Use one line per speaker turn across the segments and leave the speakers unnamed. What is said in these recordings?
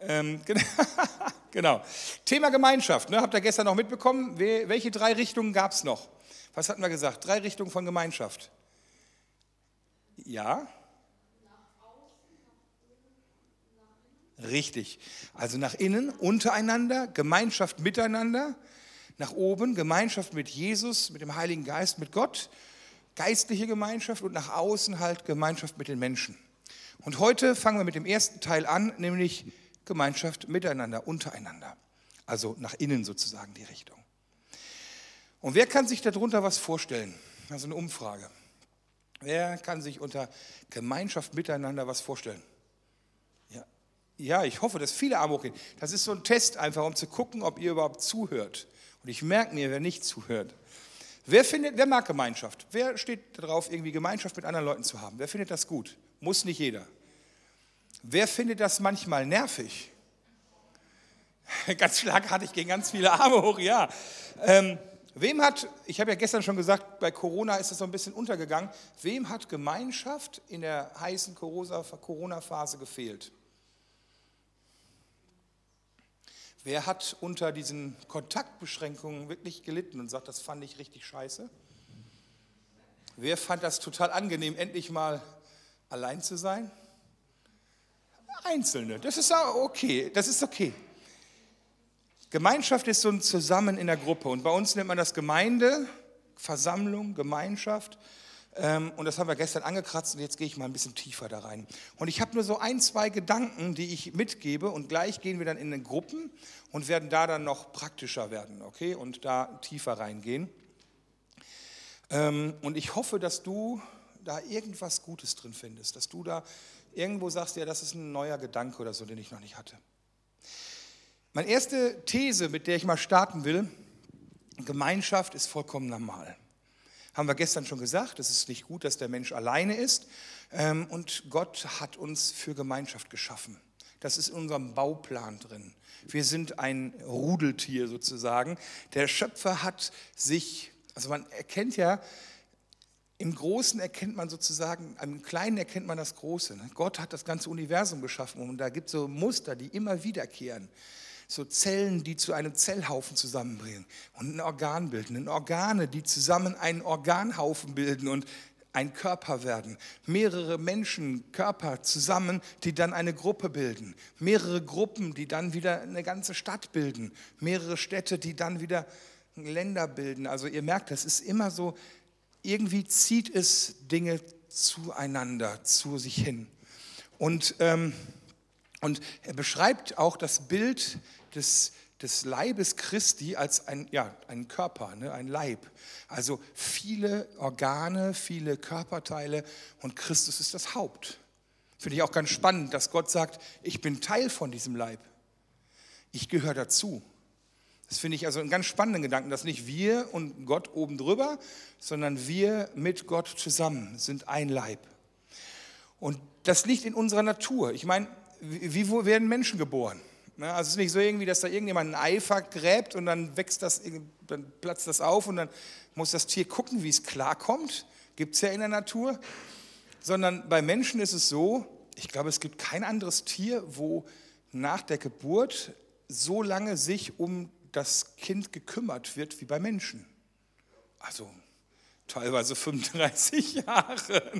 Ähm, genau. Thema Gemeinschaft. Ne? Habt ihr gestern noch mitbekommen? Welche drei Richtungen gab es noch? Was hatten wir gesagt? Drei Richtungen von Gemeinschaft. Ja? Richtig. Also nach innen, untereinander, Gemeinschaft miteinander. Nach oben, Gemeinschaft mit Jesus, mit dem Heiligen Geist, mit Gott. Geistliche Gemeinschaft und nach außen halt Gemeinschaft mit den Menschen. Und heute fangen wir mit dem ersten Teil an, nämlich Gemeinschaft miteinander, untereinander. Also nach innen sozusagen die Richtung. Und wer kann sich darunter was vorstellen? Also eine Umfrage. Wer kann sich unter Gemeinschaft miteinander was vorstellen? Ja, ja ich hoffe, dass viele Arme hochgehen. Das ist so ein Test einfach, um zu gucken, ob ihr überhaupt zuhört. Und ich merke mir, wer nicht zuhört. Wer, findet, wer mag Gemeinschaft? Wer steht darauf, irgendwie Gemeinschaft mit anderen Leuten zu haben? Wer findet das gut? Muss nicht jeder. Wer findet das manchmal nervig? Ganz schlagartig gehen ganz viele Arme hoch, ja. Ähm, wem hat, ich habe ja gestern schon gesagt, bei Corona ist es so ein bisschen untergegangen, wem hat Gemeinschaft in der heißen Corona-Phase gefehlt? Wer hat unter diesen Kontaktbeschränkungen wirklich gelitten und sagt, das fand ich richtig scheiße? Wer fand das total angenehm, endlich mal allein zu sein? Einzelne. Das ist okay. Das ist okay. Gemeinschaft ist so ein Zusammen in der Gruppe. Und bei uns nennt man das Gemeinde, Versammlung, Gemeinschaft. Ähm, und das haben wir gestern angekratzt und jetzt gehe ich mal ein bisschen tiefer da rein. Und ich habe nur so ein, zwei Gedanken, die ich mitgebe und gleich gehen wir dann in den Gruppen und werden da dann noch praktischer werden, okay? Und da tiefer reingehen. Ähm, und ich hoffe, dass du da irgendwas Gutes drin findest, dass du da irgendwo sagst, ja, das ist ein neuer Gedanke oder so, den ich noch nicht hatte. Meine erste These, mit der ich mal starten will, Gemeinschaft ist vollkommen normal. Haben wir gestern schon gesagt, es ist nicht gut, dass der Mensch alleine ist. Ähm, und Gott hat uns für Gemeinschaft geschaffen. Das ist in unserem Bauplan drin. Wir sind ein Rudeltier sozusagen. Der Schöpfer hat sich, also man erkennt ja, im Großen erkennt man sozusagen, im Kleinen erkennt man das Große. Ne? Gott hat das ganze Universum geschaffen und da gibt es so Muster, die immer wiederkehren. So Zellen, die zu einem Zellhaufen zusammenbringen und ein Organ bilden. Und Organe, die zusammen einen Organhaufen bilden und ein Körper werden. Mehrere Menschen, Körper zusammen, die dann eine Gruppe bilden. Mehrere Gruppen, die dann wieder eine ganze Stadt bilden. Mehrere Städte, die dann wieder Länder bilden. Also ihr merkt, das ist immer so irgendwie zieht es Dinge zueinander, zu sich hin. Und, ähm, und er beschreibt auch das Bild des, des Leibes Christi als ein, ja, ein Körper, ne, ein Leib. Also viele Organe, viele Körperteile und Christus ist das Haupt. Finde ich auch ganz spannend, dass Gott sagt, ich bin Teil von diesem Leib. Ich gehöre dazu. Das finde ich also einen ganz spannenden Gedanken, dass nicht wir und Gott oben drüber, sondern wir mit Gott zusammen sind ein Leib. Und das liegt in unserer Natur. Ich meine, wie, wo werden Menschen geboren? Also es ist nicht so irgendwie, dass da irgendjemand ein Eifer gräbt und dann wächst das, dann platzt das auf und dann muss das Tier gucken, wie es klarkommt. Gibt es ja in der Natur. Sondern bei Menschen ist es so, ich glaube, es gibt kein anderes Tier, wo nach der Geburt so lange sich um das Kind gekümmert wird wie bei Menschen. Also teilweise 35 Jahre.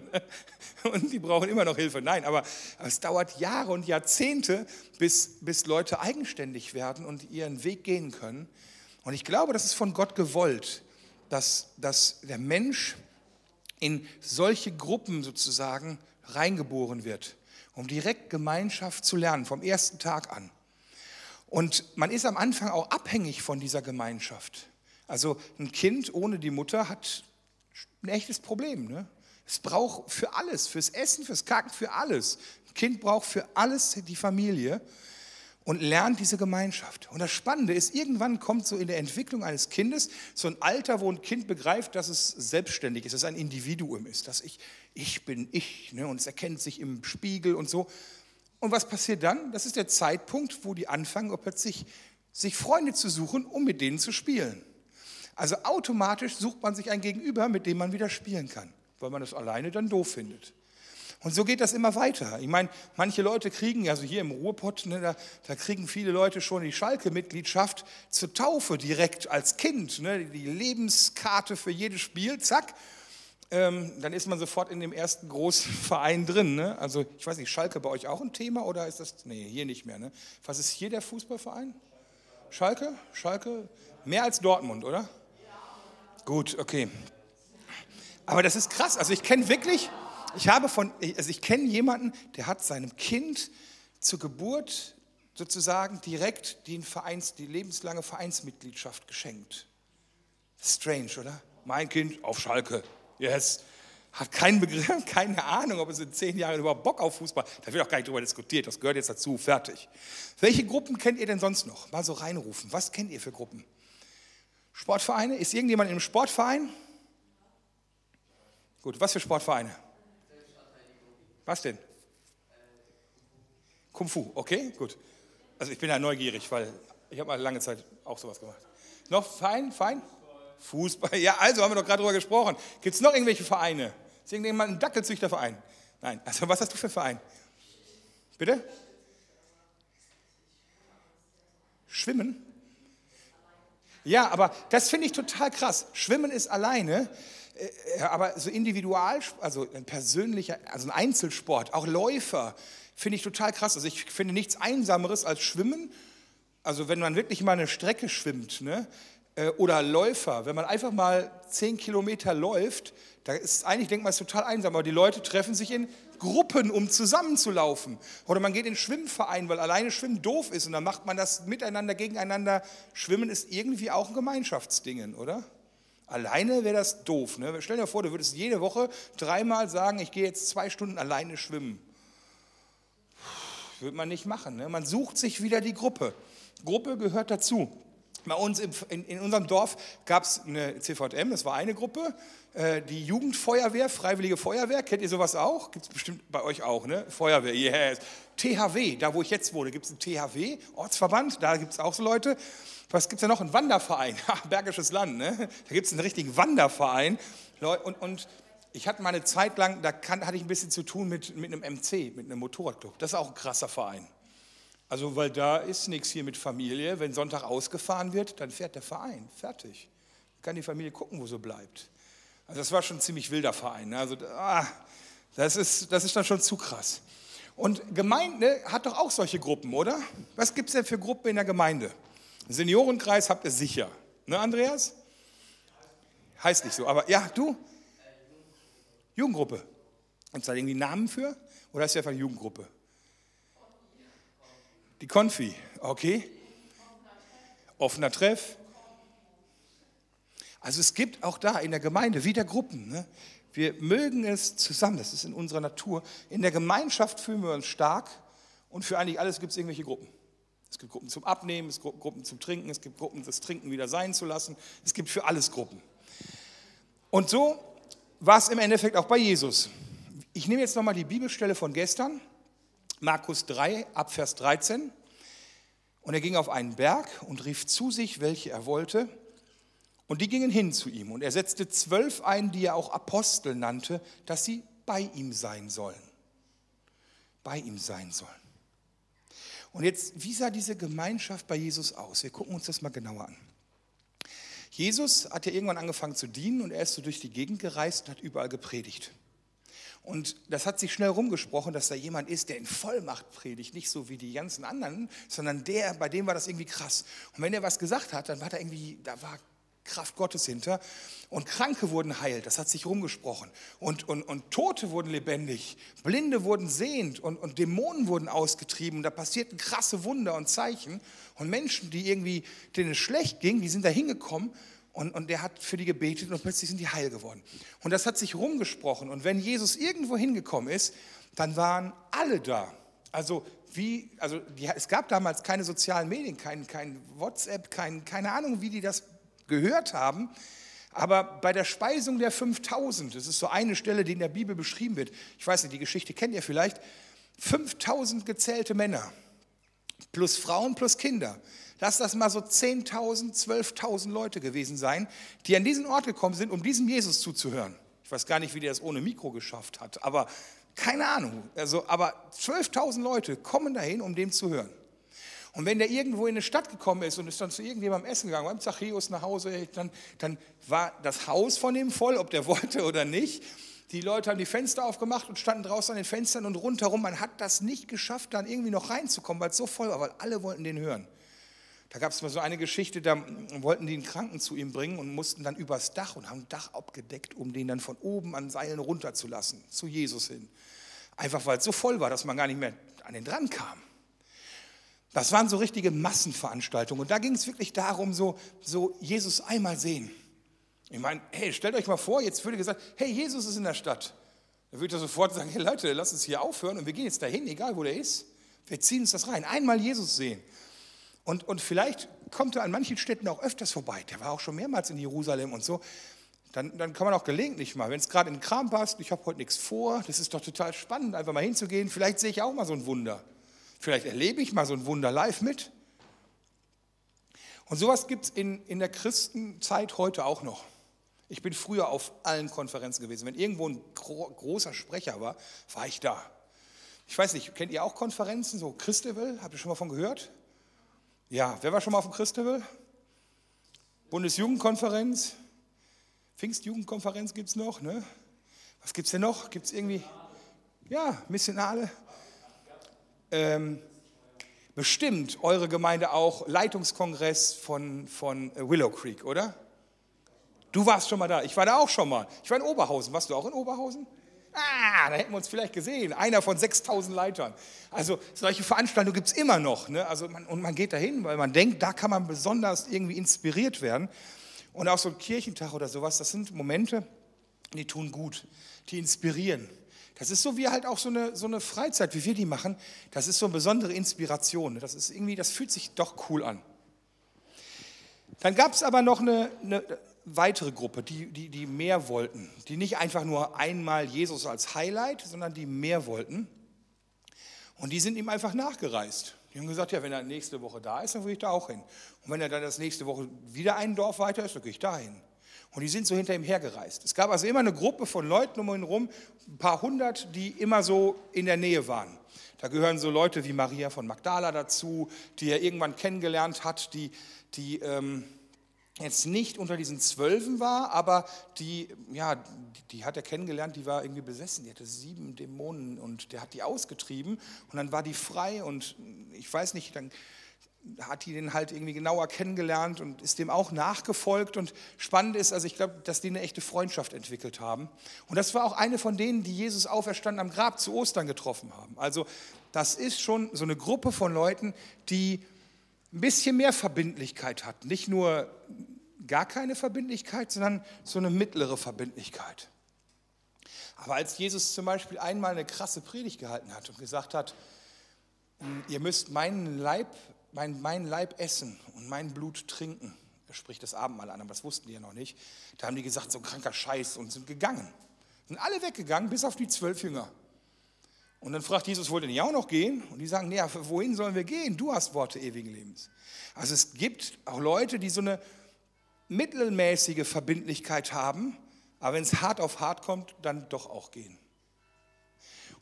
Und die brauchen immer noch Hilfe. Nein, aber es dauert Jahre und Jahrzehnte, bis, bis Leute eigenständig werden und ihren Weg gehen können. Und ich glaube, das ist von Gott gewollt, dass, dass der Mensch in solche Gruppen sozusagen reingeboren wird, um direkt Gemeinschaft zu lernen, vom ersten Tag an. Und man ist am Anfang auch abhängig von dieser Gemeinschaft. Also ein Kind ohne die Mutter hat ein echtes Problem. Ne? Es braucht für alles, fürs Essen, fürs Kacken, für alles. Ein Kind braucht für alles die Familie und lernt diese Gemeinschaft. Und das Spannende ist, irgendwann kommt so in der Entwicklung eines Kindes so ein Alter, wo ein Kind begreift, dass es selbstständig ist, dass es ein Individuum ist, dass ich, ich bin ich ne? und es erkennt sich im Spiegel und so. Und was passiert dann? Das ist der Zeitpunkt, wo die anfangen, plötzlich sich Freunde zu suchen, um mit denen zu spielen. Also automatisch sucht man sich ein Gegenüber, mit dem man wieder spielen kann, weil man das alleine dann doof findet. Und so geht das immer weiter. Ich meine, manche Leute kriegen, also hier im Ruhrpott, ne, da, da, kriegen viele Leute schon die Schalke-Mitgliedschaft zur Taufe direkt als Kind. Ne, die Lebenskarte für jedes Spiel, zack. Ähm, dann ist man sofort in dem ersten großen Verein drin. Ne? Also ich weiß nicht, Schalke bei euch auch ein Thema oder ist das, nee, hier nicht mehr. Ne? Was ist hier der Fußballverein? Schalke? Schalke? Mehr als Dortmund, oder? Gut, okay. Aber das ist krass. Also ich kenne wirklich, ich habe von, also ich kenne jemanden, der hat seinem Kind zur Geburt sozusagen direkt die, Vereins, die lebenslange Vereinsmitgliedschaft geschenkt. Strange, oder? Mein Kind auf Schalke. Yes. Hat keinen Begriff, keine Ahnung, ob es in zehn Jahren überhaupt Bock auf Fußball. Da wird auch gar nicht drüber diskutiert. Das gehört jetzt dazu. Fertig. Welche Gruppen kennt ihr denn sonst noch? Mal so reinrufen. Was kennt ihr für Gruppen? Sportvereine? Ist irgendjemand in einem Sportverein? Gut, was für Sportvereine? Was denn? Kung Fu, okay, gut. Also ich bin ja neugierig, weil ich habe mal lange Zeit auch sowas gemacht. Noch fein, fein? Fußball, ja, also haben wir doch gerade drüber gesprochen. Gibt es noch irgendwelche Vereine? Ist irgendjemand ein Dackelzüchterverein? Nein, also was hast du für einen Verein? Bitte? Schwimmen? Ja, aber das finde ich total krass. Schwimmen ist alleine, äh, aber so individual, also ein persönlicher, also ein Einzelsport, auch Läufer, finde ich total krass. Also ich finde nichts Einsameres als Schwimmen. Also wenn man wirklich mal eine Strecke schwimmt, ne? Äh, oder Läufer, wenn man einfach mal zehn Kilometer läuft, da ist eigentlich, denkt man, ist total einsam, aber die Leute treffen sich in Gruppen, um zusammenzulaufen. Oder man geht in Schwimmverein, weil alleine Schwimmen doof ist und dann macht man das miteinander, gegeneinander. Schwimmen ist irgendwie auch ein Gemeinschaftsding, oder? Alleine wäre das doof. Ne? Stell dir vor, du würdest jede Woche dreimal sagen, ich gehe jetzt zwei Stunden alleine schwimmen. Würde man nicht machen. Ne? Man sucht sich wieder die Gruppe. Gruppe gehört dazu. Bei uns in, in, in unserem Dorf gab es eine CVM, das war eine Gruppe, äh, die Jugendfeuerwehr, Freiwillige Feuerwehr, kennt ihr sowas auch? Gibt es bestimmt bei euch auch, ne? Feuerwehr, yes. THW, da wo ich jetzt wohne, gibt es einen THW, Ortsverband, da gibt es auch so Leute. Was gibt es da noch? Ein Wanderverein, Bergisches Land, ne? Da gibt es einen richtigen Wanderverein. Und, und ich hatte mal eine Zeit lang, da kann, hatte ich ein bisschen zu tun mit, mit einem MC, mit einem Motorradclub. Das ist auch ein krasser Verein. Also, weil da ist nichts hier mit Familie. Wenn Sonntag ausgefahren wird, dann fährt der Verein. Fertig. Kann die Familie gucken, wo sie bleibt. Also, das war schon ein ziemlich wilder Verein. Ne? Also, ah, das, ist, das ist dann schon zu krass. Und Gemeinde hat doch auch solche Gruppen, oder? Was gibt es denn für Gruppen in der Gemeinde? Seniorenkreis habt ihr sicher. Ne, Andreas? Heißt nicht so, aber ja, du? Jugendgruppe. Gibt es da irgendwie Namen für? Oder ist es einfach Jugendgruppe? Die Konfi, okay. Offener Treff. Also es gibt auch da in der Gemeinde wieder Gruppen. Ne? Wir mögen es zusammen, das ist in unserer Natur. In der Gemeinschaft fühlen wir uns stark und für eigentlich alles gibt es irgendwelche Gruppen. Es gibt Gruppen zum Abnehmen, es gibt Gruppen zum Trinken, es gibt Gruppen, das Trinken wieder sein zu lassen. Es gibt für alles Gruppen. Und so war es im Endeffekt auch bei Jesus. Ich nehme jetzt nochmal die Bibelstelle von gestern. Markus 3, Abvers 13. Und er ging auf einen Berg und rief zu sich, welche er wollte. Und die gingen hin zu ihm. Und er setzte zwölf ein, die er auch Apostel nannte, dass sie bei ihm sein sollen. Bei ihm sein sollen. Und jetzt, wie sah diese Gemeinschaft bei Jesus aus? Wir gucken uns das mal genauer an. Jesus hat ja irgendwann angefangen zu dienen und er ist so durch die Gegend gereist und hat überall gepredigt. Und das hat sich schnell rumgesprochen, dass da jemand ist, der in Vollmacht predigt, nicht so wie die ganzen anderen, sondern der, bei dem war das irgendwie krass. Und wenn er was gesagt hat, dann war da irgendwie, da war Kraft Gottes hinter. Und Kranke wurden heilt, das hat sich rumgesprochen. Und, und, und Tote wurden lebendig, Blinde wurden sehend und, und Dämonen wurden ausgetrieben. Da passierten krasse Wunder und Zeichen. Und Menschen, die irgendwie, denen es schlecht ging, die sind da hingekommen und, und der hat für die gebetet und plötzlich sind die heil geworden. Und das hat sich rumgesprochen. Und wenn Jesus irgendwo hingekommen ist, dann waren alle da. Also wie, also die, es gab damals keine sozialen Medien, kein, kein WhatsApp, kein, keine Ahnung, wie die das gehört haben. Aber bei der Speisung der 5000, das ist so eine Stelle, die in der Bibel beschrieben wird, ich weiß nicht, die Geschichte kennt ihr vielleicht, 5000 gezählte Männer plus Frauen plus Kinder. Lass das mal so 10.000, 12.000 Leute gewesen sein, die an diesen Ort gekommen sind, um diesem Jesus zuzuhören. Ich weiß gar nicht, wie der es ohne Mikro geschafft hat, aber Keine Ahnung. Also, aber 12.000 Leute kommen dahin, um dem zu hören. Und wenn der irgendwo in eine Stadt gekommen ist und ist dann zu irgendjemandem essen gegangen, beim Zachäus nach Hause, dann, dann war das Haus von ihm voll, ob der wollte oder nicht. Die Leute haben die Fenster aufgemacht und standen draußen an den Fenstern und rundherum. Man hat das nicht geschafft, dann irgendwie noch reinzukommen, weil es so voll war, weil alle wollten den hören. Da gab es mal so eine Geschichte, da wollten die einen Kranken zu ihm bringen und mussten dann übers Dach und haben ein Dach abgedeckt, um den dann von oben an Seilen runterzulassen, zu Jesus hin. Einfach weil es so voll war, dass man gar nicht mehr an den dran kam. Das waren so richtige Massenveranstaltungen. Und da ging es wirklich darum, so, so Jesus einmal sehen. Ich meine, hey, stellt euch mal vor, jetzt würde gesagt, hey, Jesus ist in der Stadt. Da würde er sofort sagen, hey Leute, lass uns hier aufhören und wir gehen jetzt dahin, egal wo der ist. Wir ziehen uns das rein. Einmal Jesus sehen. Und, und vielleicht kommt er an manchen Städten auch öfters vorbei. Der war auch schon mehrmals in Jerusalem und so. Dann, dann kann man auch gelegentlich mal, wenn es gerade in den Kram passt, ich habe heute nichts vor, das ist doch total spannend, einfach mal hinzugehen. Vielleicht sehe ich auch mal so ein Wunder. Vielleicht erlebe ich mal so ein Wunder live mit. Und sowas gibt es in, in der Christenzeit heute auch noch. Ich bin früher auf allen Konferenzen gewesen. Wenn irgendwo ein gro großer Sprecher war, war ich da. Ich weiß nicht, kennt ihr auch Konferenzen, so Christabel? Habt ihr schon mal von gehört? Ja, wer war schon mal auf dem Christabel? Bundesjugendkonferenz, Pfingstjugendkonferenz gibt es noch. Ne? Was gibt es denn noch? Gibt es irgendwie, ja, Missionale? Ähm, bestimmt eure Gemeinde auch Leitungskongress von, von Willow Creek, oder? Du warst schon mal da. Ich war da auch schon mal. Ich war in Oberhausen. Warst du auch in Oberhausen? Ah, da hätten wir uns vielleicht gesehen. Einer von 6000 Leitern. Also solche Veranstaltungen gibt es immer noch. Ne? Also man, und man geht dahin, weil man denkt, da kann man besonders irgendwie inspiriert werden. Und auch so ein Kirchentag oder sowas, das sind Momente, die tun gut, die inspirieren. Das ist so wie halt auch so eine, so eine Freizeit, wie wir die machen. Das ist so eine besondere Inspiration. Ne? Das ist irgendwie, das fühlt sich doch cool an. Dann gab es aber noch eine, eine, weitere Gruppe, die, die, die mehr wollten, die nicht einfach nur einmal Jesus als Highlight, sondern die mehr wollten. Und die sind ihm einfach nachgereist. Die haben gesagt, ja, wenn er nächste Woche da ist, dann will ich da auch hin. Und wenn er dann das nächste Woche wieder ein Dorf weiter ist, dann gehe ich da hin. Und die sind so hinter ihm hergereist. Es gab also immer eine Gruppe von Leuten um ihn herum, ein paar hundert, die immer so in der Nähe waren. Da gehören so Leute wie Maria von Magdala dazu, die er irgendwann kennengelernt hat, die, die ähm, jetzt nicht unter diesen Zwölfen war, aber die, ja, die, die, hat er kennengelernt, die war irgendwie besessen, die hatte sieben Dämonen und der hat die ausgetrieben und dann war die frei und ich weiß nicht, dann hat die den halt irgendwie genauer kennengelernt und ist dem auch nachgefolgt. Und spannend ist, also ich glaube, dass die eine echte Freundschaft entwickelt haben. Und das war auch eine von denen, die Jesus auferstanden am Grab zu Ostern getroffen haben. Also das ist schon so eine Gruppe von Leuten, die ein bisschen mehr Verbindlichkeit hat. Nicht nur gar keine Verbindlichkeit, sondern so eine mittlere Verbindlichkeit. Aber als Jesus zum Beispiel einmal eine krasse Predigt gehalten hat und gesagt hat, hm, ihr müsst meinen Leib, mein, mein Leib essen und mein Blut trinken, er spricht das Abendmahl an, aber das wussten die ja noch nicht, da haben die gesagt, so ein kranker Scheiß und sind gegangen. Sind alle weggegangen, bis auf die zwölf Jünger. Und dann fragt Jesus, wollt ihr nicht auch noch gehen? Und die sagen, ja, wohin sollen wir gehen? Du hast Worte ewigen Lebens. Also es gibt auch Leute, die so eine mittelmäßige Verbindlichkeit haben, aber wenn es hart auf hart kommt, dann doch auch gehen.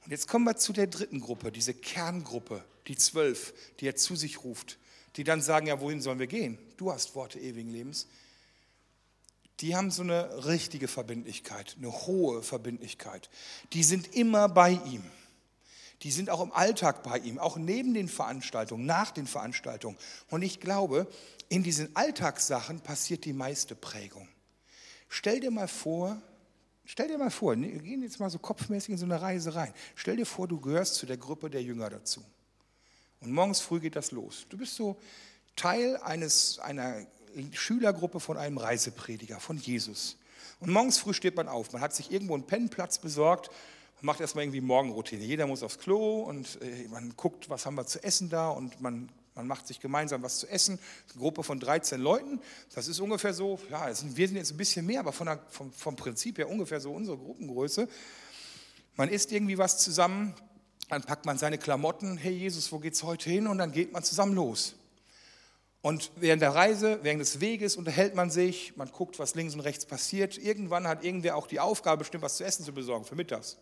Und jetzt kommen wir zu der dritten Gruppe, diese Kerngruppe, die zwölf, die er zu sich ruft, die dann sagen, ja, wohin sollen wir gehen? Du hast Worte ewigen Lebens. Die haben so eine richtige Verbindlichkeit, eine hohe Verbindlichkeit. Die sind immer bei ihm die sind auch im Alltag bei ihm, auch neben den Veranstaltungen, nach den Veranstaltungen. Und ich glaube, in diesen Alltagssachen passiert die meiste Prägung. Stell dir mal vor, stell dir mal vor, wir gehen jetzt mal so kopfmäßig in so eine Reise rein. Stell dir vor, du gehörst zu der Gruppe der Jünger dazu. Und morgens früh geht das los. Du bist so Teil eines, einer Schülergruppe von einem Reiseprediger, von Jesus. Und morgens früh steht man auf. Man hat sich irgendwo einen Pennplatz besorgt macht erstmal irgendwie Morgenroutine. Jeder muss aufs Klo und äh, man guckt, was haben wir zu essen da und man, man macht sich gemeinsam was zu essen. Eine Gruppe von 13 Leuten, das ist ungefähr so, ja, sind, wir sind jetzt ein bisschen mehr, aber von der, vom, vom Prinzip her ungefähr so unsere Gruppengröße. Man isst irgendwie was zusammen, dann packt man seine Klamotten, hey Jesus, wo geht's heute hin? Und dann geht man zusammen los. Und während der Reise, während des Weges unterhält man sich, man guckt, was links und rechts passiert. Irgendwann hat irgendwer auch die Aufgabe, bestimmt was zu essen zu besorgen für mittags.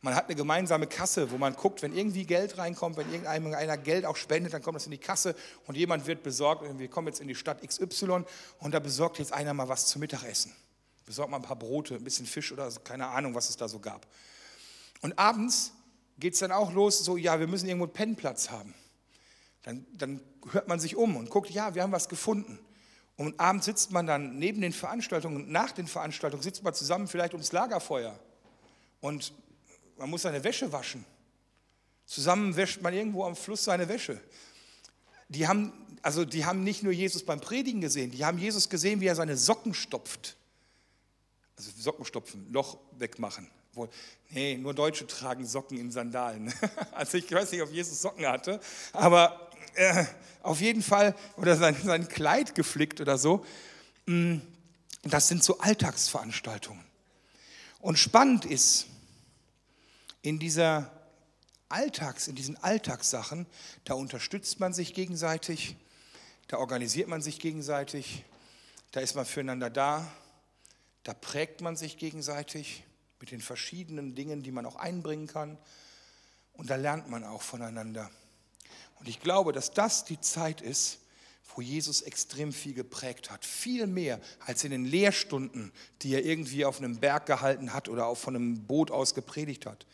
Man hat eine gemeinsame Kasse, wo man guckt, wenn irgendwie Geld reinkommt, wenn irgendeiner Geld auch spendet, dann kommt das in die Kasse und jemand wird besorgt. Wir kommen jetzt in die Stadt XY und da besorgt jetzt einer mal was zum Mittagessen. Besorgt mal ein paar Brote, ein bisschen Fisch oder so, keine Ahnung, was es da so gab. Und abends geht es dann auch los, so, ja, wir müssen irgendwo einen Pennplatz haben. Dann, dann hört man sich um und guckt, ja, wir haben was gefunden. Und abends sitzt man dann neben den Veranstaltungen und nach den Veranstaltungen sitzt man zusammen vielleicht ums Lagerfeuer. Und man muss seine Wäsche waschen. Zusammen wäscht man irgendwo am Fluss seine Wäsche. Die haben, also die haben nicht nur Jesus beim Predigen gesehen, die haben Jesus gesehen, wie er seine Socken stopft. Also Socken stopfen, Loch wegmachen. Wohl, nee, nur Deutsche tragen Socken in Sandalen. Also ich weiß nicht, ob Jesus Socken hatte, aber äh, auf jeden Fall, oder sein, sein Kleid geflickt oder so. Mm, das sind so Alltagsveranstaltungen. Und spannend ist, in dieser Alltags, in diesen Alltagssachen, da unterstützt man sich gegenseitig, da organisiert man sich gegenseitig, da ist man füreinander da, da prägt man sich gegenseitig mit den verschiedenen Dingen, die man auch einbringen kann und da lernt man auch voneinander. Und ich glaube, dass das die Zeit ist, wo Jesus extrem viel geprägt hat. Viel mehr als in den Lehrstunden, die er irgendwie auf einem Berg gehalten hat oder auch von einem Boot aus gepredigt hat.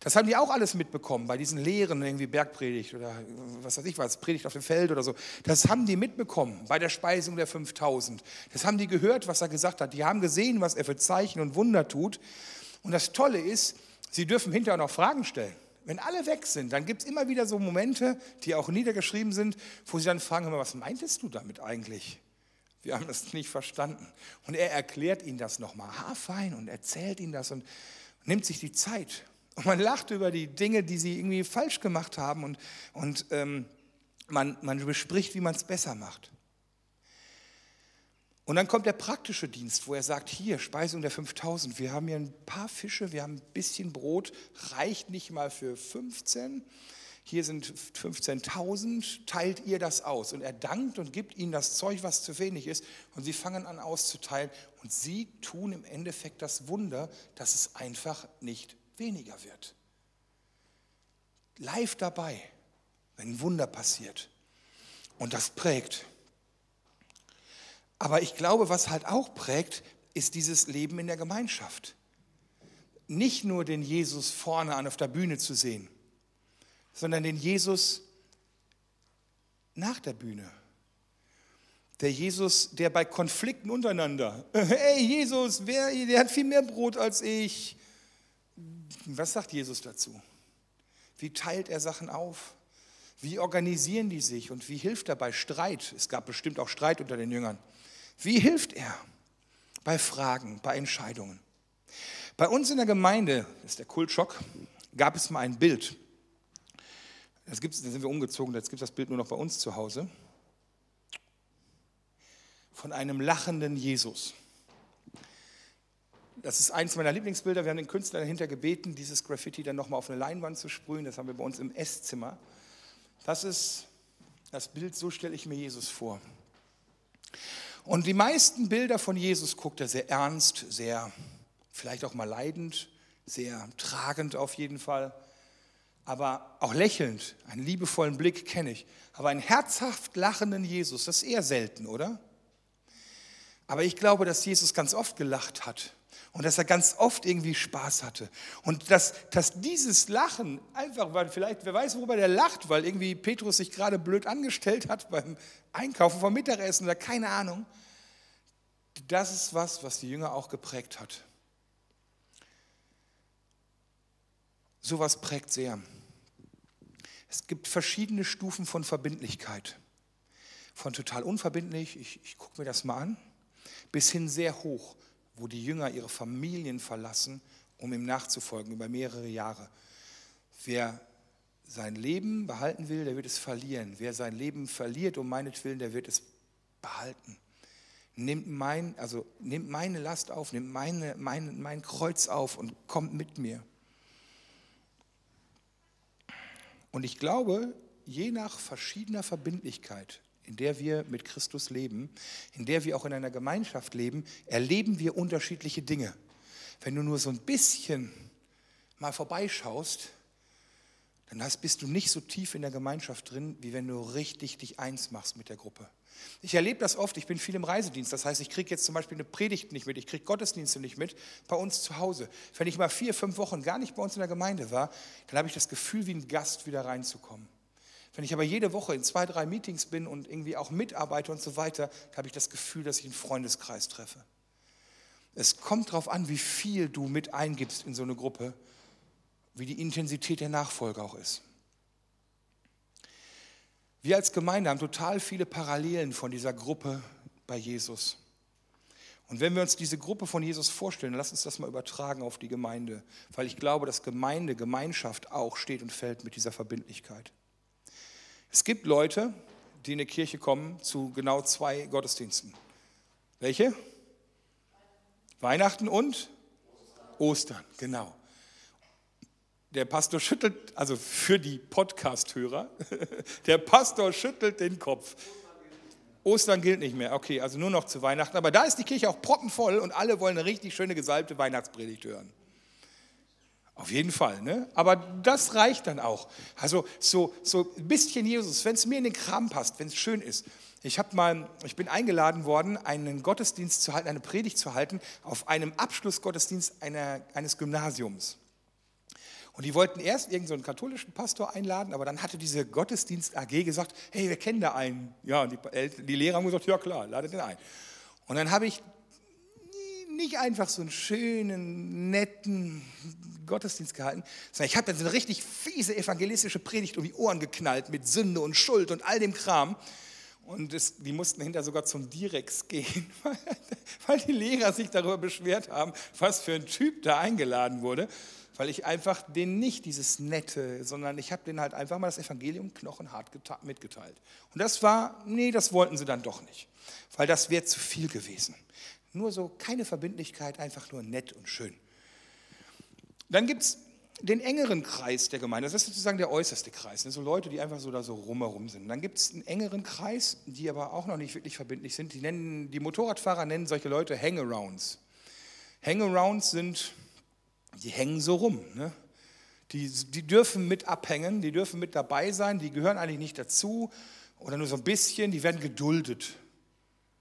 Das haben die auch alles mitbekommen bei diesen Lehren, irgendwie Bergpredigt oder was weiß ich was, Predigt auf dem Feld oder so. Das haben die mitbekommen bei der Speisung der 5000. Das haben die gehört, was er gesagt hat. Die haben gesehen, was er für Zeichen und Wunder tut. Und das Tolle ist, sie dürfen hinterher noch Fragen stellen. Wenn alle weg sind, dann gibt es immer wieder so Momente, die auch niedergeschrieben sind, wo sie dann fragen, was meintest du damit eigentlich? Wir haben das nicht verstanden. Und er erklärt ihnen das nochmal haarfein und erzählt ihnen das und nimmt sich die Zeit. Und man lacht über die Dinge, die sie irgendwie falsch gemacht haben und, und ähm, man, man bespricht, wie man es besser macht. Und dann kommt der praktische Dienst, wo er sagt, hier, Speisung der 5000, wir haben hier ein paar Fische, wir haben ein bisschen Brot, reicht nicht mal für 15. Hier sind 15.000, teilt ihr das aus. Und er dankt und gibt ihnen das Zeug, was zu wenig ist. Und sie fangen an auszuteilen. Und sie tun im Endeffekt das Wunder, dass es einfach nicht weniger wird. Live dabei, wenn ein Wunder passiert. Und das prägt. Aber ich glaube, was halt auch prägt, ist dieses Leben in der Gemeinschaft. Nicht nur den Jesus vorne an auf der Bühne zu sehen, sondern den Jesus nach der Bühne. Der Jesus, der bei Konflikten untereinander, hey Jesus, wer, der hat viel mehr Brot als ich. Was sagt Jesus dazu? Wie teilt er Sachen auf? Wie organisieren die sich und wie hilft er bei Streit? Es gab bestimmt auch Streit unter den Jüngern. Wie hilft er bei Fragen, bei Entscheidungen? Bei uns in der Gemeinde, das ist der Kultschock, gab es mal ein Bild. Das gibt's, da sind wir umgezogen, jetzt gibt es das Bild nur noch bei uns zu Hause. Von einem lachenden Jesus. Das ist eines meiner Lieblingsbilder. Wir haben den Künstler dahinter gebeten, dieses Graffiti dann nochmal auf eine Leinwand zu sprühen. Das haben wir bei uns im Esszimmer. Das ist das Bild, so stelle ich mir Jesus vor. Und die meisten Bilder von Jesus guckt er sehr ernst, sehr vielleicht auch mal leidend, sehr tragend auf jeden Fall, aber auch lächelnd, einen liebevollen Blick kenne ich. Aber einen herzhaft lachenden Jesus, das ist eher selten, oder? Aber ich glaube, dass Jesus ganz oft gelacht hat und dass er ganz oft irgendwie Spaß hatte. Und dass, dass dieses Lachen einfach, weil vielleicht, wer weiß, worüber der lacht, weil irgendwie Petrus sich gerade blöd angestellt hat beim Einkaufen vom Mittagessen oder keine Ahnung. Das ist was, was die Jünger auch geprägt hat. Sowas prägt sehr. Es gibt verschiedene Stufen von Verbindlichkeit. Von total unverbindlich, ich, ich gucke mir das mal an, bis hin sehr hoch wo die Jünger ihre Familien verlassen, um ihm nachzufolgen über mehrere Jahre. Wer sein Leben behalten will, der wird es verlieren. Wer sein Leben verliert um meinetwillen, der wird es behalten. Nimmt, mein, also nimmt meine Last auf, nimmt meine, mein, mein Kreuz auf und kommt mit mir. Und ich glaube, je nach verschiedener Verbindlichkeit in der wir mit Christus leben, in der wir auch in einer Gemeinschaft leben, erleben wir unterschiedliche Dinge. Wenn du nur so ein bisschen mal vorbeischaust, dann hast, bist du nicht so tief in der Gemeinschaft drin, wie wenn du richtig dich eins machst mit der Gruppe. Ich erlebe das oft, ich bin viel im Reisedienst, das heißt, ich kriege jetzt zum Beispiel eine Predigt nicht mit, ich kriege Gottesdienste nicht mit bei uns zu Hause. Wenn ich mal vier, fünf Wochen gar nicht bei uns in der Gemeinde war, dann habe ich das Gefühl, wie ein Gast wieder reinzukommen. Wenn ich aber jede Woche in zwei, drei Meetings bin und irgendwie auch mitarbeite und so weiter, habe ich das Gefühl, dass ich einen Freundeskreis treffe. Es kommt darauf an, wie viel du mit eingibst in so eine Gruppe, wie die Intensität der Nachfolge auch ist. Wir als Gemeinde haben total viele Parallelen von dieser Gruppe bei Jesus. Und wenn wir uns diese Gruppe von Jesus vorstellen, lass uns das mal übertragen auf die Gemeinde, weil ich glaube, dass Gemeinde, Gemeinschaft auch steht und fällt mit dieser Verbindlichkeit. Es gibt Leute, die in eine Kirche kommen zu genau zwei Gottesdiensten. Welche? Weihnachten und Ostern, genau. Der Pastor schüttelt, also für die Podcast-Hörer, der Pastor schüttelt den Kopf. Ostern gilt nicht mehr, okay, also nur noch zu Weihnachten. Aber da ist die Kirche auch proppenvoll und alle wollen eine richtig schöne gesalbte Weihnachtspredigt hören. Auf jeden Fall, ne? Aber das reicht dann auch. Also so, so ein bisschen Jesus, wenn es mir in den Kram passt, wenn es schön ist. Ich, mal, ich bin eingeladen worden, einen Gottesdienst zu halten, eine Predigt zu halten auf einem Abschlussgottesdienst einer, eines Gymnasiums. Und die wollten erst irgendeinen so katholischen Pastor einladen, aber dann hatte diese Gottesdienst AG gesagt, hey, wir kennen da einen. Ja, und die, die Lehrer haben gesagt, ja klar, ladet den ein. Und dann habe ich nicht einfach so einen schönen, netten Gottesdienst gehalten, sondern ich habe dann so eine richtig fiese evangelistische Predigt um die Ohren geknallt mit Sünde und Schuld und all dem Kram. Und es, die mussten hinter sogar zum Direx gehen, weil, die Lehrer sich darüber beschwert haben, was für ein Typ da eingeladen wurde weil ich einfach denen nicht dieses Nette, sondern ich habe denen halt einfach mal das Evangelium knochenhart mitgeteilt. Und das war, nee, das wollten sie dann doch nicht, weil das wäre zu viel gewesen. Nur so keine Verbindlichkeit, einfach nur nett und schön. Dann gibt es den engeren Kreis der Gemeinde, das ist sozusagen der äußerste Kreis, so Leute, die einfach so da so rumherum sind. Dann gibt es einen engeren Kreis, die aber auch noch nicht wirklich verbindlich sind. Die, nennen, die Motorradfahrer nennen solche Leute Hangarounds. Hangarounds sind die hängen so rum. Ne? Die, die dürfen mit abhängen, die dürfen mit dabei sein, die gehören eigentlich nicht dazu oder nur so ein bisschen, die werden geduldet.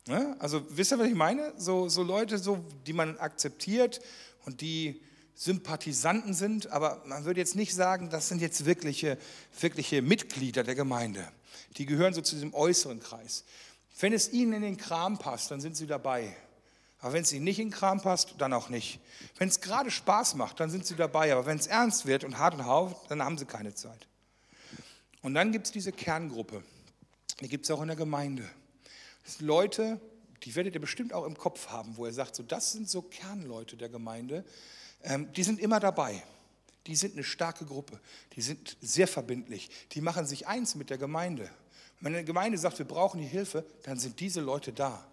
Ne? Also wisst ihr, was ich meine? So, so Leute, so, die man akzeptiert und die Sympathisanten sind, aber man würde jetzt nicht sagen, das sind jetzt wirkliche, wirkliche Mitglieder der Gemeinde. Die gehören so zu diesem äußeren Kreis. Wenn es ihnen in den Kram passt, dann sind sie dabei. Aber wenn es ihnen nicht in den Kram passt, dann auch nicht. Wenn es gerade Spaß macht, dann sind sie dabei. Aber wenn es ernst wird und hart und hau, dann haben sie keine Zeit. Und dann gibt es diese Kerngruppe. Die gibt es auch in der Gemeinde. Sind Leute, die werdet ihr bestimmt auch im Kopf haben, wo ihr sagt, so, das sind so Kernleute der Gemeinde. Ähm, die sind immer dabei. Die sind eine starke Gruppe. Die sind sehr verbindlich. Die machen sich eins mit der Gemeinde. wenn eine Gemeinde sagt, wir brauchen die Hilfe, dann sind diese Leute da.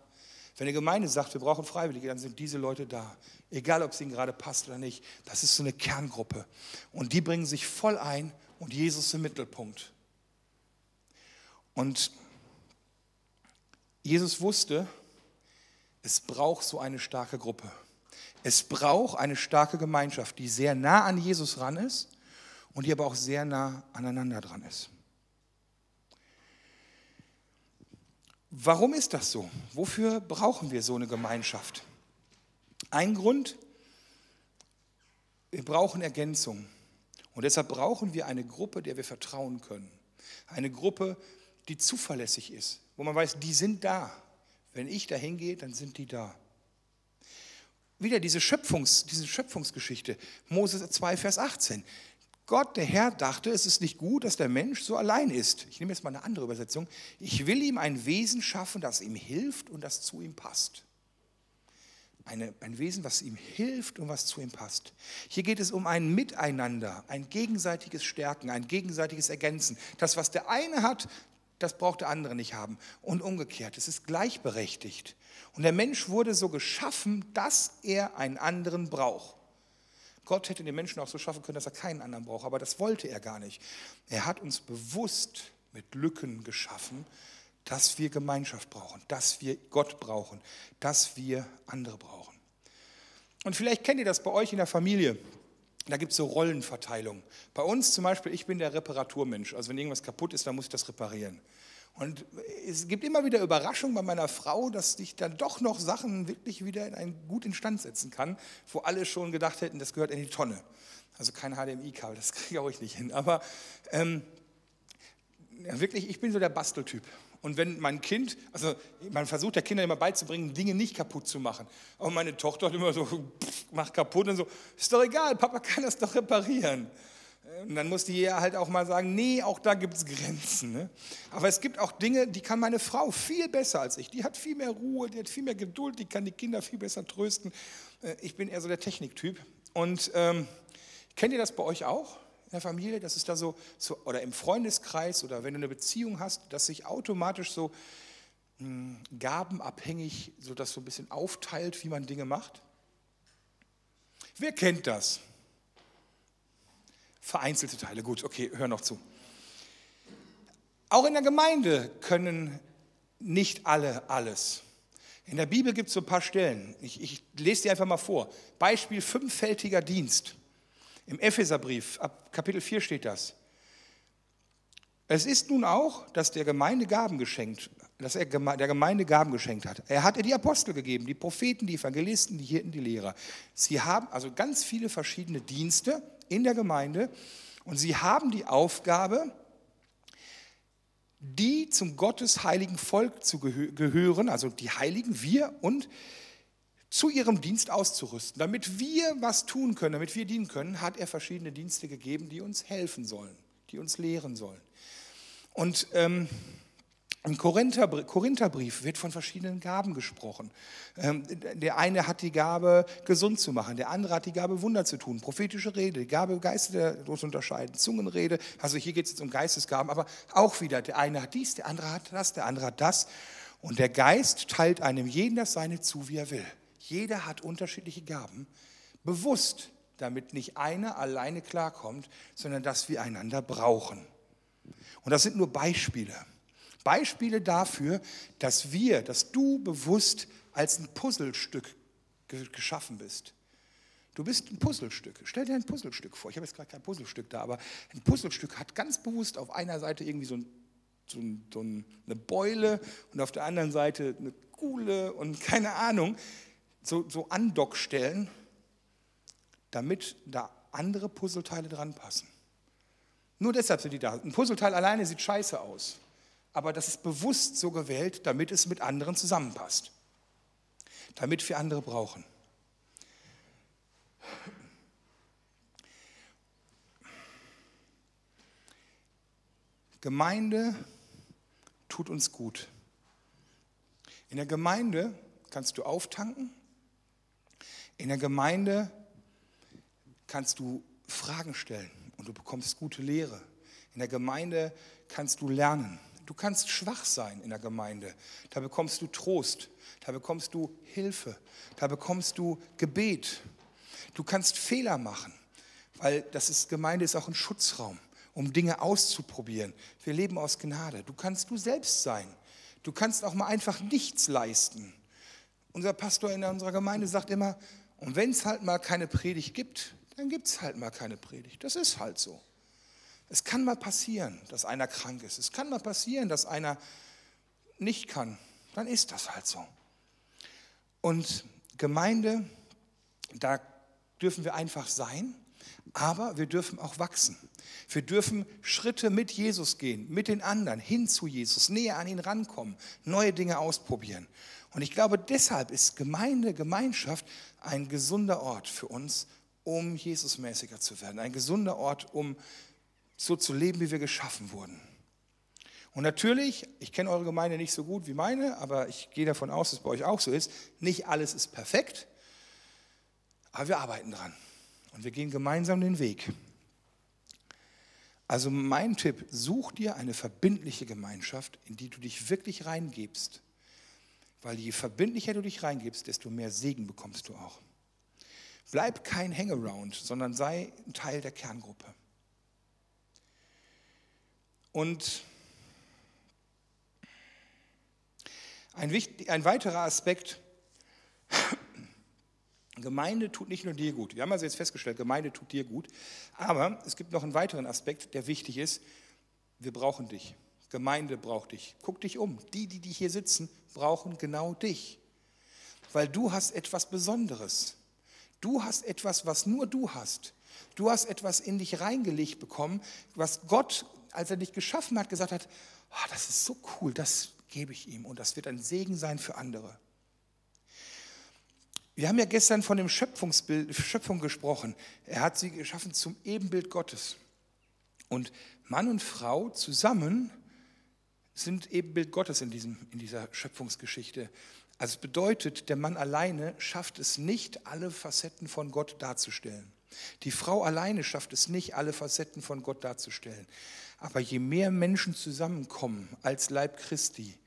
Wenn eine Gemeinde sagt, wir brauchen Freiwillige, dann sind diese Leute da. Egal, ob es ihnen gerade passt oder nicht. Das ist so eine Kerngruppe. Und die bringen sich voll ein und Jesus im Mittelpunkt. Und Jesus wusste, es braucht so eine starke Gruppe. Es braucht eine starke Gemeinschaft, die sehr nah an Jesus ran ist und die aber auch sehr nah aneinander dran ist. Warum ist das so? Wofür brauchen wir so eine Gemeinschaft? Ein Grund, wir brauchen Ergänzung. Und deshalb brauchen wir eine Gruppe, der wir vertrauen können. Eine Gruppe, die zuverlässig ist, wo man weiß, die sind da. Wenn ich da hingehe, dann sind die da. Wieder diese, Schöpfungs, diese Schöpfungsgeschichte, Mose 2, Vers 18. Gott, der Herr, dachte, es ist nicht gut, dass der Mensch so allein ist. Ich nehme jetzt mal eine andere Übersetzung. Ich will ihm ein Wesen schaffen, das ihm hilft und das zu ihm passt. Eine, ein Wesen, was ihm hilft und was zu ihm passt. Hier geht es um ein Miteinander, ein gegenseitiges Stärken, ein gegenseitiges Ergänzen. Das, was der eine hat, das braucht der andere nicht haben. Und umgekehrt, es ist gleichberechtigt. Und der Mensch wurde so geschaffen, dass er einen anderen braucht. Gott hätte den Menschen auch so schaffen können, dass er keinen anderen braucht, aber das wollte er gar nicht. Er hat uns bewusst mit Lücken geschaffen, dass wir Gemeinschaft brauchen, dass wir Gott brauchen, dass wir andere brauchen. Und vielleicht kennt ihr das bei euch in der Familie. Da gibt es so Rollenverteilung. Bei uns zum Beispiel, ich bin der Reparaturmensch. Also wenn irgendwas kaputt ist, dann muss ich das reparieren. Und es gibt immer wieder Überraschungen bei meiner Frau, dass ich dann doch noch Sachen wirklich wieder in ein gut instand setzen kann, wo alle schon gedacht hätten, das gehört in die Tonne. Also kein HDMI-Kabel, das kriege ich auch nicht hin. Aber ähm, wirklich, ich bin so der Basteltyp. Und wenn mein Kind, also man versucht der Kinder immer beizubringen, Dinge nicht kaputt zu machen. Und meine Tochter hat immer so, macht kaputt und so, ist doch egal, Papa kann das doch reparieren. Und dann muss die halt auch mal sagen, nee, auch da gibt es Grenzen. Ne? Aber es gibt auch Dinge, die kann meine Frau viel besser als ich. Die hat viel mehr Ruhe, die hat viel mehr Geduld, die kann die Kinder viel besser trösten. Äh, ich bin eher so der Techniktyp. Und ähm, kennt ihr das bei euch auch? Der Familie, dass es da so, so, oder im Freundeskreis oder wenn du eine Beziehung hast, dass sich automatisch so mh, hm, gabenabhängig so das so ein bisschen aufteilt, wie man Dinge macht? Wer kennt das? Vereinzelte Teile, gut, okay, hör noch zu. Auch in der Gemeinde können nicht alle alles. In der Bibel gibt es so ein paar Stellen. Ich, ich lese dir einfach mal vor. Beispiel fünffältiger Dienst. Im Epheserbrief, ab Kapitel 4 steht das. Es ist nun auch, dass der Gemeinde Gaben geschenkt, dass er der Gemeinde Gaben geschenkt hat. Er hat ihr die Apostel gegeben, die Propheten, die Evangelisten, die Hirten, die Lehrer. Sie haben also ganz viele verschiedene Dienste in der Gemeinde und sie haben die Aufgabe, die zum Gottes heiligen Volk zu gehören, also die Heiligen, wir und zu ihrem Dienst auszurüsten. Damit wir was tun können, damit wir dienen können, hat er verschiedene Dienste gegeben, die uns helfen sollen, die uns lehren sollen. Und ähm, im Korintherbrief wird von verschiedenen Gaben gesprochen. Ähm, der eine hat die Gabe, gesund zu machen, der andere hat die Gabe, Wunder zu tun, prophetische Rede, die Gabe, Geister zu unterscheiden, Zungenrede. Also hier geht es jetzt um Geistesgaben, aber auch wieder, der eine hat dies, der andere hat das, der andere hat das. Und der Geist teilt einem jeden das Seine zu, wie er will. Jeder hat unterschiedliche Gaben, bewusst, damit nicht einer alleine klarkommt, sondern dass wir einander brauchen. Und das sind nur Beispiele. Beispiele dafür, dass wir, dass du bewusst als ein Puzzlestück geschaffen bist. Du bist ein Puzzlestück. Stell dir ein Puzzlestück vor. Ich habe jetzt gerade kein Puzzlestück da, aber ein Puzzlestück hat ganz bewusst auf einer Seite irgendwie so, ein, so, ein, so eine Beule und auf der anderen Seite eine Kuhle und keine Ahnung so, so Andockstellen, damit da andere Puzzleteile dran passen. Nur deshalb sind die da. Ein Puzzleteil alleine sieht scheiße aus, aber das ist bewusst so gewählt, damit es mit anderen zusammenpasst, damit wir andere brauchen. Gemeinde tut uns gut. In der Gemeinde kannst du auftanken, in der Gemeinde kannst du Fragen stellen und du bekommst gute Lehre. In der Gemeinde kannst du lernen. Du kannst schwach sein in der Gemeinde. Da bekommst du Trost. Da bekommst du Hilfe. Da bekommst du Gebet. Du kannst Fehler machen, weil das ist, Gemeinde ist auch ein Schutzraum, um Dinge auszuprobieren. Wir leben aus Gnade. Du kannst du selbst sein. Du kannst auch mal einfach nichts leisten. Unser Pastor in unserer Gemeinde sagt immer, und wenn es halt mal keine Predigt gibt, dann gibt es halt mal keine Predigt. Das ist halt so. Es kann mal passieren, dass einer krank ist. Es kann mal passieren, dass einer nicht kann. Dann ist das halt so. Und Gemeinde, da dürfen wir einfach sein, aber wir dürfen auch wachsen. Wir dürfen Schritte mit Jesus gehen, mit den anderen, hin zu Jesus, näher an ihn rankommen, neue Dinge ausprobieren. Und ich glaube, deshalb ist Gemeinde, Gemeinschaft ein gesunder Ort für uns, um Jesusmäßiger zu werden. Ein gesunder Ort, um so zu leben, wie wir geschaffen wurden. Und natürlich, ich kenne eure Gemeinde nicht so gut wie meine, aber ich gehe davon aus, dass es bei euch auch so ist. Nicht alles ist perfekt, aber wir arbeiten dran. Und wir gehen gemeinsam den Weg. Also mein Tipp, such dir eine verbindliche Gemeinschaft, in die du dich wirklich reingibst weil je verbindlicher du dich reingibst, desto mehr Segen bekommst du auch. Bleib kein Hangaround, sondern sei ein Teil der Kerngruppe. Und ein, wichtig, ein weiterer Aspekt, Gemeinde tut nicht nur dir gut. Wir haben also jetzt festgestellt, Gemeinde tut dir gut. Aber es gibt noch einen weiteren Aspekt, der wichtig ist. Wir brauchen dich. Gemeinde braucht dich. Guck dich um. Die, die, die hier sitzen, brauchen genau dich. Weil du hast etwas Besonderes. Du hast etwas, was nur du hast. Du hast etwas in dich reingelegt bekommen, was Gott, als er dich geschaffen hat, gesagt hat, oh, das ist so cool, das gebe ich ihm und das wird ein Segen sein für andere. Wir haben ja gestern von dem Schöpfungsbild, Schöpfung gesprochen. Er hat sie geschaffen zum Ebenbild Gottes. Und Mann und Frau zusammen sind Ebenbild Gottes in, diesem, in dieser Schöpfungsgeschichte. Also es bedeutet, der Mann alleine schafft es nicht, alle Facetten von Gott darzustellen. Die Frau alleine schafft es nicht, alle Facetten von Gott darzustellen. Aber je mehr Menschen zusammenkommen als Leib Christi,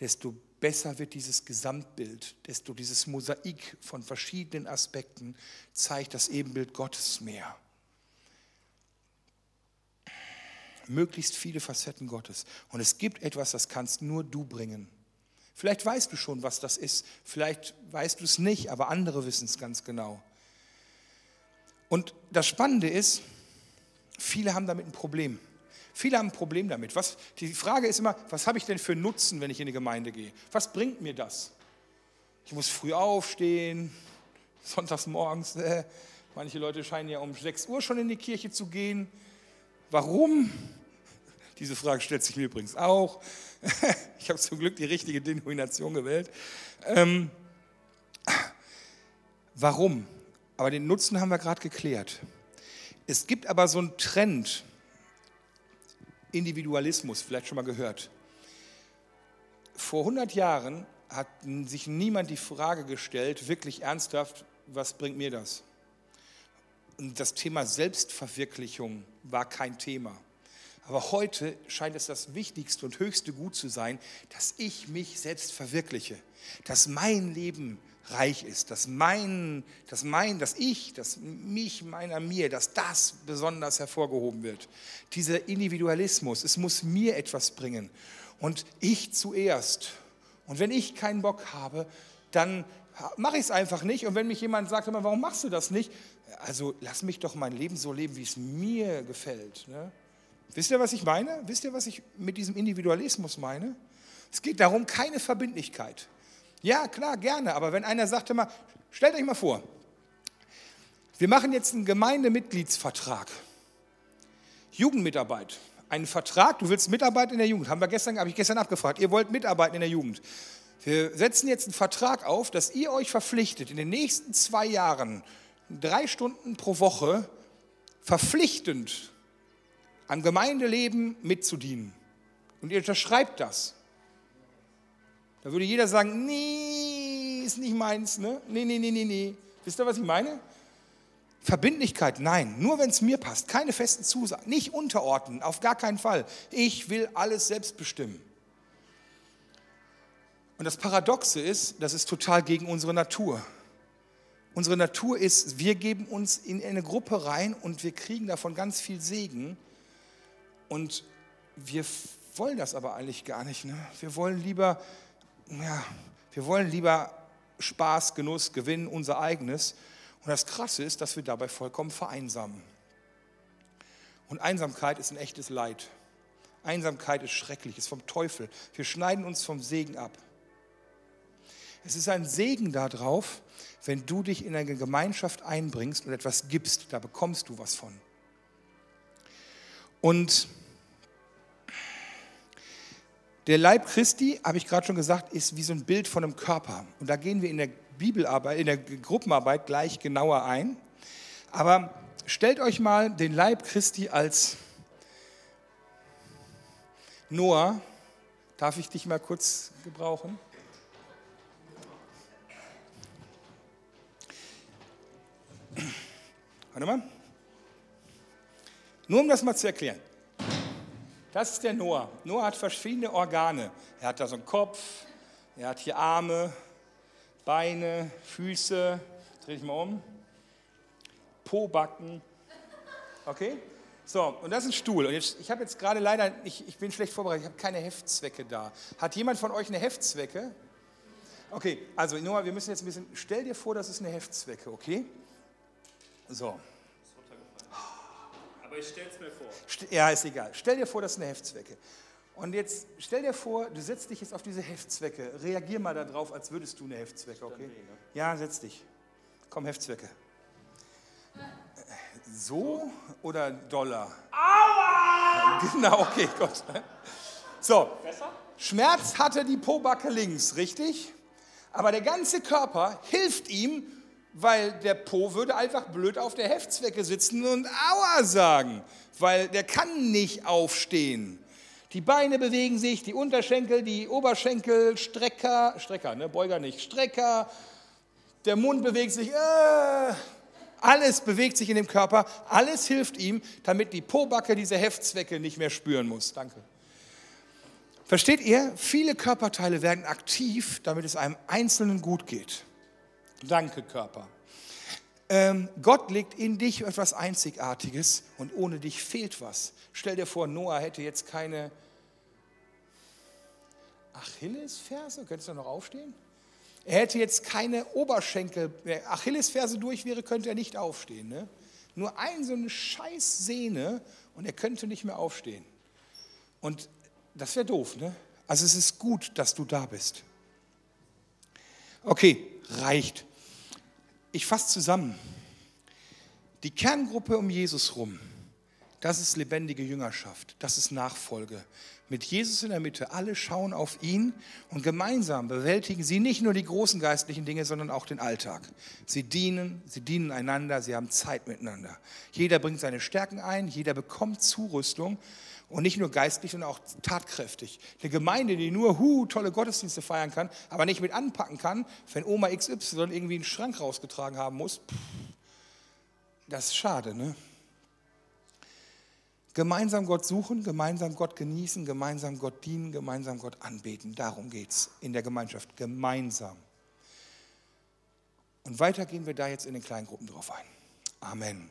desto besser wird dieses Gesamtbild, desto dieses Mosaik von verschiedenen Aspekten zeigt das Ebenbild Gottes mehr. Möglichst viele Facetten Gottes. Und es gibt etwas, das kannst nur du bringen. Vielleicht weißt du schon, was das ist. Vielleicht weißt du es nicht, aber andere wissen es ganz genau. Und das Spannende ist, viele haben damit ein Problem. Viele haben ein Problem damit. Was, die Frage ist immer, was habe ich denn für Nutzen, wenn ich in die Gemeinde gehe? Was bringt mir das? Ich muss früh aufstehen, sonntags morgens. Äh, manche Leute scheinen ja um 6 Uhr schon in die Kirche zu gehen. Warum? Diese Frage stellt sich mir übrigens auch. Ich habe zum Glück die richtige Denomination gewählt. Ähm, warum? Aber den Nutzen haben wir gerade geklärt. Es gibt aber so einen Trend, Individualismus, vielleicht schon mal gehört. Vor 100 Jahren hat sich niemand die Frage gestellt, wirklich ernsthaft, was bringt mir das? Und das Thema Selbstverwirklichung war kein Thema. Aber heute scheint es das wichtigste und höchste Gut zu sein, dass ich mich selbst verwirkliche, dass mein Leben reich ist, dass mein, dass mein, dass ich, dass mich, meiner, mir, dass das besonders hervorgehoben wird. Dieser Individualismus, es muss mir etwas bringen und ich zuerst. Und wenn ich keinen Bock habe, dann mache ich es einfach nicht. Und wenn mich jemand sagt, warum machst du das nicht? Also lass mich doch mein Leben so leben, wie es mir gefällt. Ne? Wisst ihr, was ich meine? Wisst ihr, was ich mit diesem Individualismus meine? Es geht darum, keine Verbindlichkeit. Ja, klar, gerne. Aber wenn einer sagt immer, stellt euch mal vor, wir machen jetzt einen Gemeindemitgliedsvertrag. Jugendmitarbeit. Einen Vertrag, du willst mitarbeiten in der Jugend. Haben wir gestern, habe ich gestern abgefragt. Ihr wollt mitarbeiten in der Jugend. Wir setzen jetzt einen Vertrag auf, dass ihr euch verpflichtet, in den nächsten zwei Jahren drei Stunden pro Woche verpflichtend am Gemeindeleben mitzudienen. Und ihr unterschreibt das. Da würde jeder sagen, nee, ist nicht meins, ne? Nee, nee, nee, nee, nee. Wisst ihr, was ich meine? Verbindlichkeit, nein, nur wenn es mir passt, keine festen Zusagen, nicht unterordnen, auf gar keinen Fall. Ich will alles selbst bestimmen. Und das Paradoxe ist, das ist total gegen unsere Natur. Unsere Natur ist, wir geben uns in eine Gruppe rein und wir kriegen davon ganz viel Segen. Und wir wollen das aber eigentlich gar nicht. Ne? Wir wollen lieber ja, wir wollen lieber Spaß, Genuss, Gewinn, unser eigenes. Und das Krasse ist, dass wir dabei vollkommen vereinsamen. Und Einsamkeit ist ein echtes Leid. Einsamkeit ist schrecklich, ist vom Teufel. Wir schneiden uns vom Segen ab. Es ist ein Segen darauf, wenn du dich in eine Gemeinschaft einbringst und etwas gibst, da bekommst du was von. Und der Leib Christi, habe ich gerade schon gesagt, ist wie so ein Bild von einem Körper. Und da gehen wir in der Bibelarbeit, in der Gruppenarbeit gleich genauer ein. Aber stellt euch mal den Leib Christi als Noah. Darf ich dich mal kurz gebrauchen? Warte mal. Nur um das mal zu erklären. Das ist der Noah. Noah hat verschiedene Organe. Er hat da so einen Kopf, er hat hier Arme, Beine, Füße, dreh ich mal um, Pobacken. Okay? So, und das ist ein Stuhl. Und jetzt, ich habe jetzt gerade leider, ich, ich bin schlecht vorbereitet, ich habe keine Heftzwecke da. Hat jemand von euch eine Heftzwecke? Okay, also Noah, wir müssen jetzt ein bisschen, stell dir vor, das ist eine Heftzwecke, okay? So.
Aber ich stell's mir vor.
Ja, ist egal. Stell dir vor, das ist eine Heftzwecke. Und jetzt stell dir vor, du setzt dich jetzt auf diese Heftzwecke. Reagier mal darauf, als würdest du eine Heftzwecke, okay? Ja, setz dich. Komm, Heftzwecke. So oder Dollar? Aua! Genau, okay, Gott. So,
Besser?
Schmerz hatte die Pobacke links, richtig? Aber der ganze Körper hilft ihm, weil der Po würde einfach blöd auf der Heftzwecke sitzen und Aua sagen, weil der kann nicht aufstehen. Die Beine bewegen sich, die Unterschenkel, die Oberschenkel, Strecker, Strecker, ne, Beuger nicht, Strecker, der Mund bewegt sich, äh, alles bewegt sich in dem Körper, alles hilft ihm, damit die Pobacke diese Heftzwecke nicht mehr spüren muss. Danke. Versteht ihr? Viele Körperteile werden aktiv, damit es einem Einzelnen gut geht. Danke, Körper. Ähm, Gott legt in dich etwas Einzigartiges und ohne dich fehlt was. Stell dir vor, Noah hätte jetzt keine Achillesferse. Könntest du noch aufstehen? Er hätte jetzt keine Oberschenkel. Wenn Achillesferse durch wäre, könnte er nicht aufstehen. Ne? Nur ein so eine scheiß Sehne und er könnte nicht mehr aufstehen. Und das wäre doof, ne? Also es ist gut, dass du da bist. Okay, reicht. Ich fasse zusammen. Die Kerngruppe um Jesus rum, das ist lebendige Jüngerschaft, das ist Nachfolge. Mit Jesus in der Mitte, alle schauen auf ihn und gemeinsam bewältigen sie nicht nur die großen geistlichen Dinge, sondern auch den Alltag. Sie dienen, sie dienen einander, sie haben Zeit miteinander. Jeder bringt seine Stärken ein, jeder bekommt Zurüstung und nicht nur geistlich, sondern auch tatkräftig. Eine Gemeinde, die nur hu, tolle Gottesdienste feiern kann, aber nicht mit anpacken kann, wenn Oma XY irgendwie einen Schrank rausgetragen haben muss, pff, das ist schade, ne? Gemeinsam Gott suchen, gemeinsam Gott genießen, gemeinsam Gott dienen, gemeinsam Gott anbeten. Darum geht es in der Gemeinschaft. Gemeinsam. Und weiter gehen wir da jetzt in den kleinen Gruppen drauf ein. Amen.